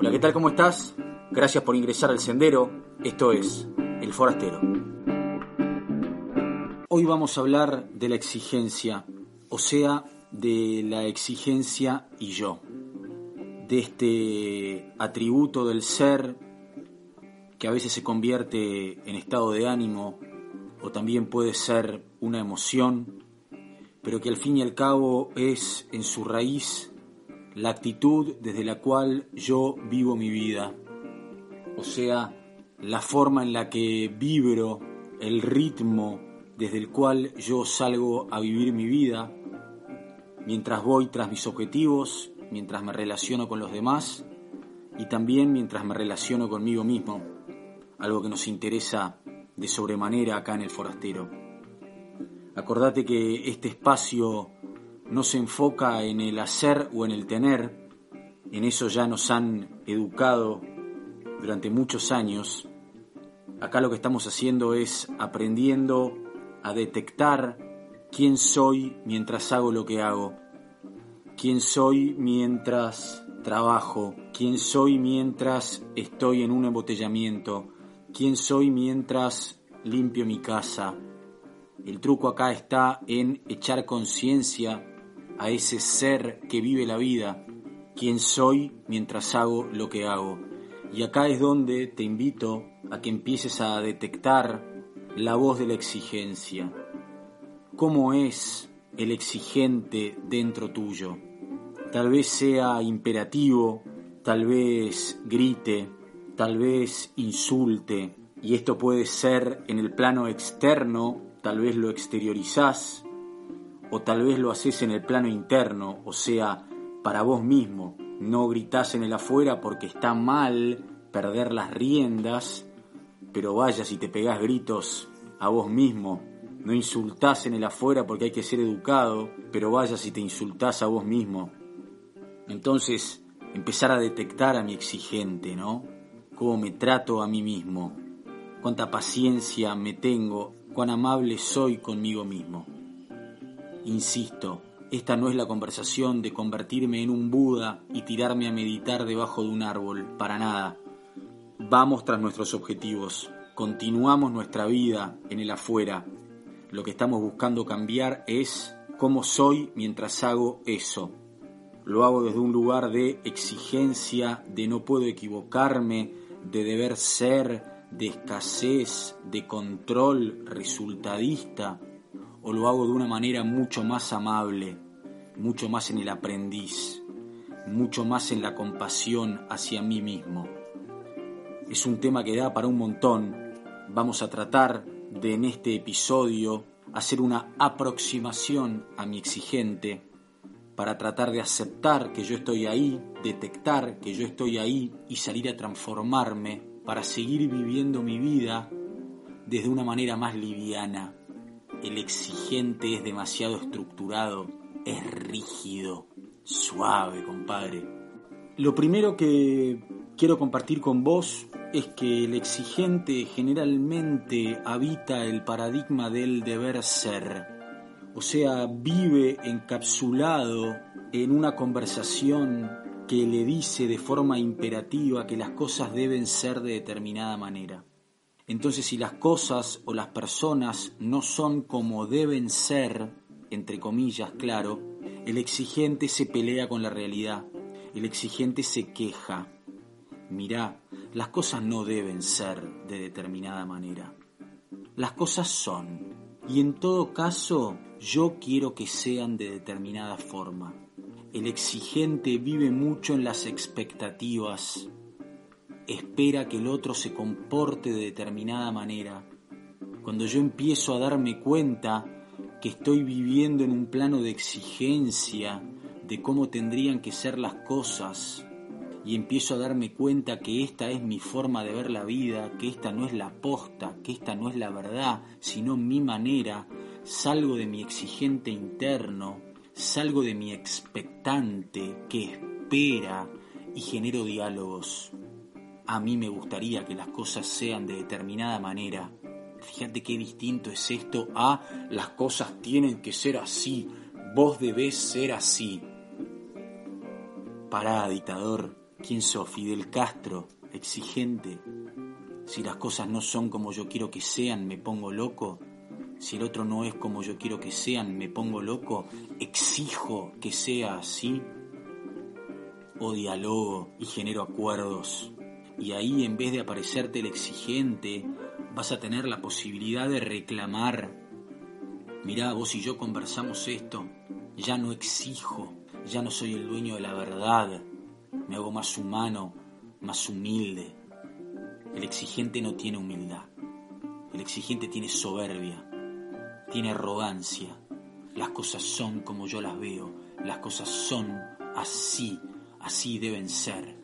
Hola, ¿qué tal? ¿Cómo estás? Gracias por ingresar al sendero. Esto es El Forastero. Hoy vamos a hablar de la exigencia, o sea, de la exigencia y yo, de este atributo del ser que a veces se convierte en estado de ánimo o también puede ser una emoción, pero que al fin y al cabo es en su raíz la actitud desde la cual yo vivo mi vida, o sea, la forma en la que vibro, el ritmo desde el cual yo salgo a vivir mi vida, mientras voy tras mis objetivos, mientras me relaciono con los demás y también mientras me relaciono conmigo mismo, algo que nos interesa de sobremanera acá en el forastero. Acordate que este espacio no se enfoca en el hacer o en el tener, en eso ya nos han educado durante muchos años. Acá lo que estamos haciendo es aprendiendo a detectar quién soy mientras hago lo que hago, quién soy mientras trabajo, quién soy mientras estoy en un embotellamiento, quién soy mientras limpio mi casa. El truco acá está en echar conciencia a ese ser que vive la vida, quién soy mientras hago lo que hago. Y acá es donde te invito a que empieces a detectar la voz de la exigencia. ¿Cómo es el exigente dentro tuyo? Tal vez sea imperativo, tal vez grite, tal vez insulte, y esto puede ser en el plano externo, tal vez lo exteriorizás, o tal vez lo haces en el plano interno, o sea, para vos mismo. No gritás en el afuera porque está mal perder las riendas, pero vaya si te pegás gritos a vos mismo. No insultás en el afuera porque hay que ser educado, pero vaya si te insultás a vos mismo. Entonces, empezar a detectar a mi exigente, ¿no? Cómo me trato a mí mismo, cuánta paciencia me tengo, cuán amable soy conmigo mismo. Insisto, esta no es la conversación de convertirme en un Buda y tirarme a meditar debajo de un árbol, para nada. Vamos tras nuestros objetivos, continuamos nuestra vida en el afuera. Lo que estamos buscando cambiar es cómo soy mientras hago eso. Lo hago desde un lugar de exigencia, de no puedo equivocarme, de deber ser, de escasez, de control resultadista o lo hago de una manera mucho más amable, mucho más en el aprendiz, mucho más en la compasión hacia mí mismo. Es un tema que da para un montón. Vamos a tratar de en este episodio hacer una aproximación a mi exigente para tratar de aceptar que yo estoy ahí, detectar que yo estoy ahí y salir a transformarme para seguir viviendo mi vida desde una manera más liviana, el exigente es demasiado estructurado, es rígido, suave, compadre. Lo primero que quiero compartir con vos es que el exigente generalmente habita el paradigma del deber ser, o sea, vive encapsulado en una conversación que le dice de forma imperativa que las cosas deben ser de determinada manera. Entonces si las cosas o las personas no son como deben ser, entre comillas, claro, el exigente se pelea con la realidad, el exigente se queja. Mirá, las cosas no deben ser de determinada manera. Las cosas son, y en todo caso yo quiero que sean de determinada forma. El exigente vive mucho en las expectativas, espera que el otro se comporte de determinada manera. Cuando yo empiezo a darme cuenta que estoy viviendo en un plano de exigencia de cómo tendrían que ser las cosas, y empiezo a darme cuenta que esta es mi forma de ver la vida, que esta no es la posta, que esta no es la verdad, sino mi manera, salgo de mi exigente interno, salgo de mi expectante que espera y genero diálogos a mí me gustaría que las cosas sean de determinada manera. Fíjate qué distinto es esto a las cosas tienen que ser así, vos debés ser así. Pará, dictador, ¿Quién sos? Fidel Castro, exigente. Si las cosas no son como yo quiero que sean, me pongo loco. Si el otro no es como yo quiero que sean, me pongo loco. Exijo que sea así. O dialogo y genero acuerdos. Y ahí en vez de aparecerte el exigente, vas a tener la posibilidad de reclamar. Mirá, vos y yo conversamos esto. Ya no exijo, ya no soy el dueño de la verdad me hago más humano, más humilde. El exigente no tiene humildad. El exigente tiene soberbia, tiene arrogancia. Las cosas son como yo las veo, las cosas son así, así deben ser.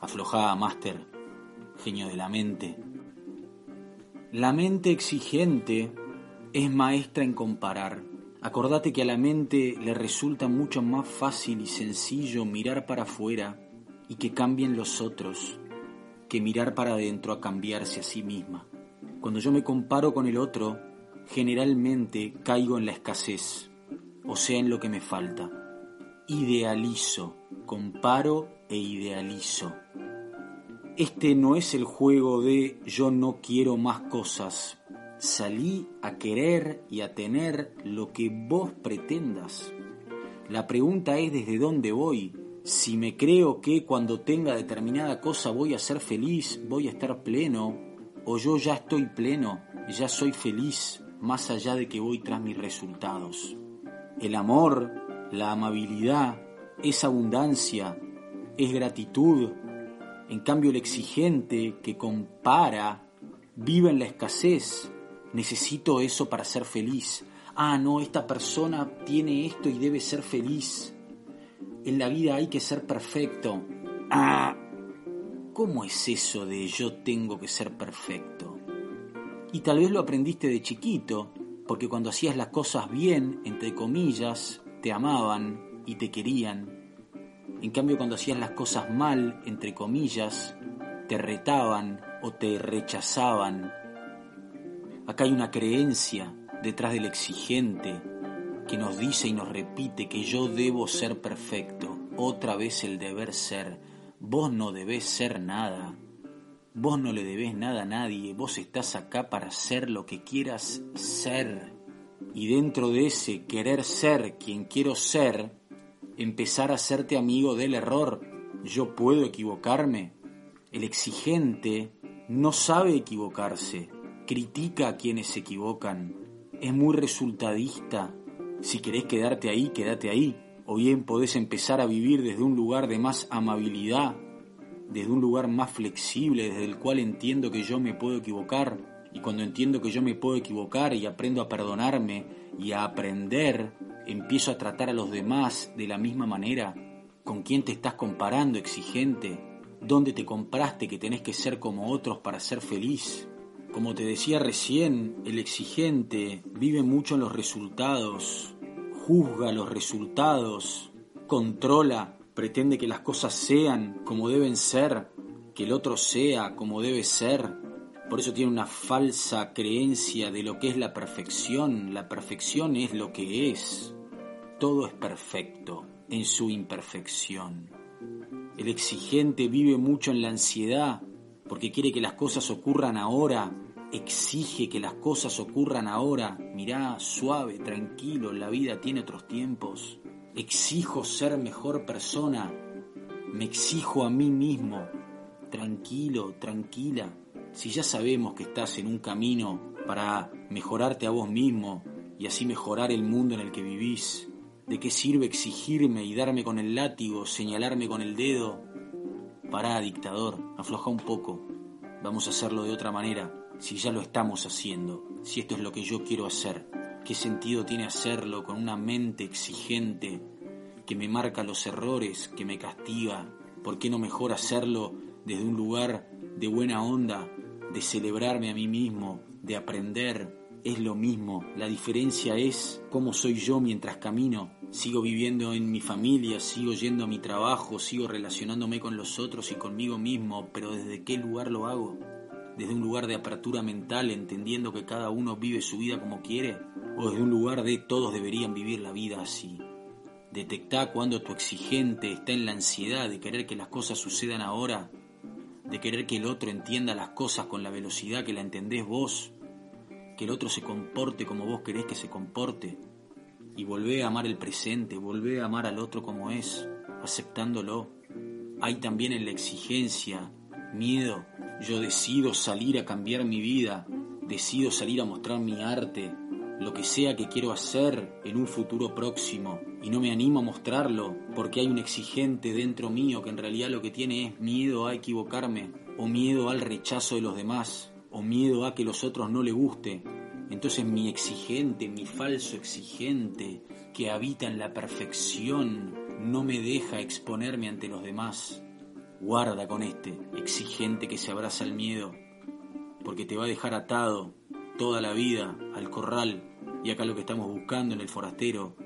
Aflojada, máster, genio de la mente. La mente exigente es maestra en comparar Acordate que a la mente le resulta mucho más fácil y sencillo mirar para afuera y que cambien los otros que mirar para adentro a cambiarse a sí misma. Cuando yo me comparo con el otro, generalmente caigo en la escasez, o sea, en lo que me falta. Idealizo, comparo e idealizo. Este no es el juego de yo no quiero más cosas, salí a querer y a tener lo que vos pretendas. La pregunta es desde dónde voy. Si me creo que cuando tenga determinada cosa voy a ser feliz, voy a estar pleno, o yo ya estoy pleno, ya soy feliz, más allá de que voy tras mis resultados. El amor, la amabilidad, es abundancia, es gratitud. En cambio el exigente que compara vive en la escasez, necesito eso para ser feliz. Ah, no, esta persona tiene esto y debe ser feliz. En la vida hay que ser perfecto. Ah, ¿cómo es eso de yo tengo que ser perfecto? Y tal vez lo aprendiste de chiquito, porque cuando hacías las cosas bien, entre comillas, te amaban y te querían. En cambio, cuando hacías las cosas mal, entre comillas, te retaban o te rechazaban Acá hay una creencia detrás del exigente que nos dice y nos repite que yo debo ser perfecto. Otra vez el deber ser. Vos no debés ser nada. Vos no le debés nada a nadie. Vos estás acá para ser lo que quieras ser. Y dentro de ese querer ser quien quiero ser, empezar a hacerte amigo del error. Yo puedo equivocarme. El exigente no sabe equivocarse critica a quienes se equivocan, es muy resultadista. Si querés quedarte ahí, quédate ahí. O bien podés empezar a vivir desde un lugar de más amabilidad, desde un lugar más flexible, desde el cual entiendo que yo me puedo equivocar. Y cuando entiendo que yo me puedo equivocar y aprendo a perdonarme y a aprender, empiezo a tratar a los demás de la misma manera. ¿Con quién te estás comparando, exigente? ¿Dónde te compraste que tenés que ser como otros para ser feliz? Como te decía recién, el exigente vive mucho en los resultados, juzga los resultados, controla, pretende que las cosas sean como deben ser, que el otro sea como debe ser. Por eso tiene una falsa creencia de lo que es la perfección. La perfección es lo que es. Todo es perfecto en su imperfección. El exigente vive mucho en la ansiedad porque quiere que las cosas ocurran ahora, exige que las cosas ocurran ahora. Mirá, suave, tranquilo, la vida tiene otros tiempos. Exijo ser mejor persona, me exijo a mí mismo. Tranquilo, tranquila. Si ya sabemos que estás en un camino para mejorarte a vos mismo y así mejorar el mundo en el que vivís, ¿de qué sirve exigirme y darme con el látigo, señalarme con el dedo? Pará, dictador, afloja un poco. Vamos a hacerlo de otra manera, si ya lo estamos haciendo, si esto es lo que yo quiero hacer. ¿Qué sentido tiene hacerlo con una mente exigente que me marca los errores, que me castiga? ¿Por qué no mejor hacerlo desde un lugar de buena onda, de celebrarme a mí mismo, de aprender? Es lo mismo, la diferencia es cómo soy yo mientras camino, sigo viviendo en mi familia, sigo yendo a mi trabajo, sigo relacionándome con los otros y conmigo mismo, pero ¿desde qué lugar lo hago? ¿Desde un lugar de apertura mental, entendiendo que cada uno vive su vida como quiere? ¿O desde un lugar de todos deberían vivir la vida así? Detectá cuando tu exigente está en la ansiedad de querer que las cosas sucedan ahora, de querer que el otro entienda las cosas con la velocidad que la entendés vos, que el otro se comporte como vos querés que se comporte, y volvé a amar el presente, volvé a amar al otro como es, aceptándolo. Hay también en la exigencia miedo. Yo decido salir a cambiar mi vida, decido salir a mostrar mi arte, lo que sea que quiero hacer en un futuro próximo y no me animo a mostrarlo porque hay un exigente dentro mío que en realidad lo que tiene es miedo a equivocarme o miedo al rechazo de los demás o miedo a que los otros no le guste. Entonces mi exigente, mi falso exigente que habita en la perfección no me deja exponerme ante los demás. Guarda con este exigente que se abraza al miedo porque te va a dejar atado toda la vida al corral y acá lo que estamos buscando en el forastero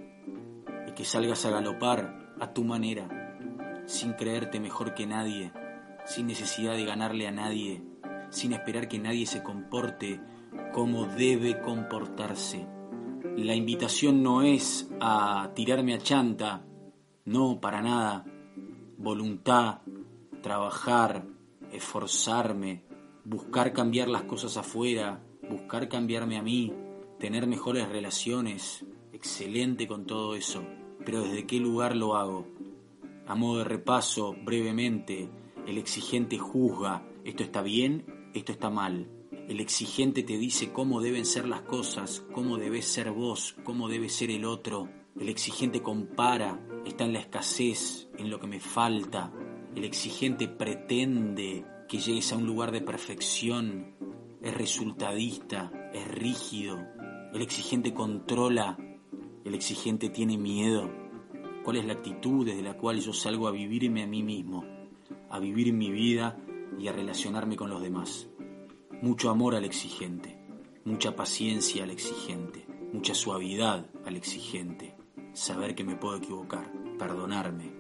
es que salgas a galopar a tu manera, sin creerte mejor que nadie, sin necesidad de ganarle a nadie, sin esperar que nadie se comporte como debe comportarse. La invitación no es a tirarme a chanta, no, para nada. Voluntad, trabajar, esforzarme, buscar cambiar las cosas afuera, buscar cambiarme a mí, tener mejores relaciones, excelente con todo eso, pero ¿desde qué lugar lo hago? A modo de repaso, brevemente, el exigente juzga, esto está bien, esto está mal. El exigente te dice cómo deben ser las cosas, cómo debes ser vos, cómo debe ser el otro. El exigente compara, está en la escasez, en lo que me falta. El exigente pretende que llegues a un lugar de perfección. Es resultadista, es rígido, el exigente controla, el exigente tiene miedo. ¿Cuál es la actitud desde la cual yo salgo a vivirme a mí mismo, a vivir mi vida y a relacionarme con los demás? Mucho amor al exigente, mucha paciencia al exigente, mucha suavidad al exigente, saber que me puedo equivocar, perdonarme,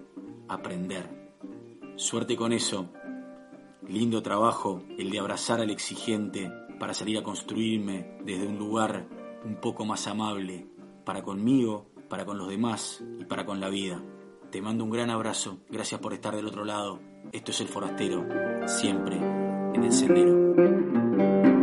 aprender. Suerte con eso. Lindo trabajo el de abrazar al exigente para salir a construirme desde un lugar un poco más amable para conmigo, para con los demás y para con la vida. Te mando un gran abrazo, gracias por estar del otro lado. Esto es El Forastero, siempre en el sendero. Thank you.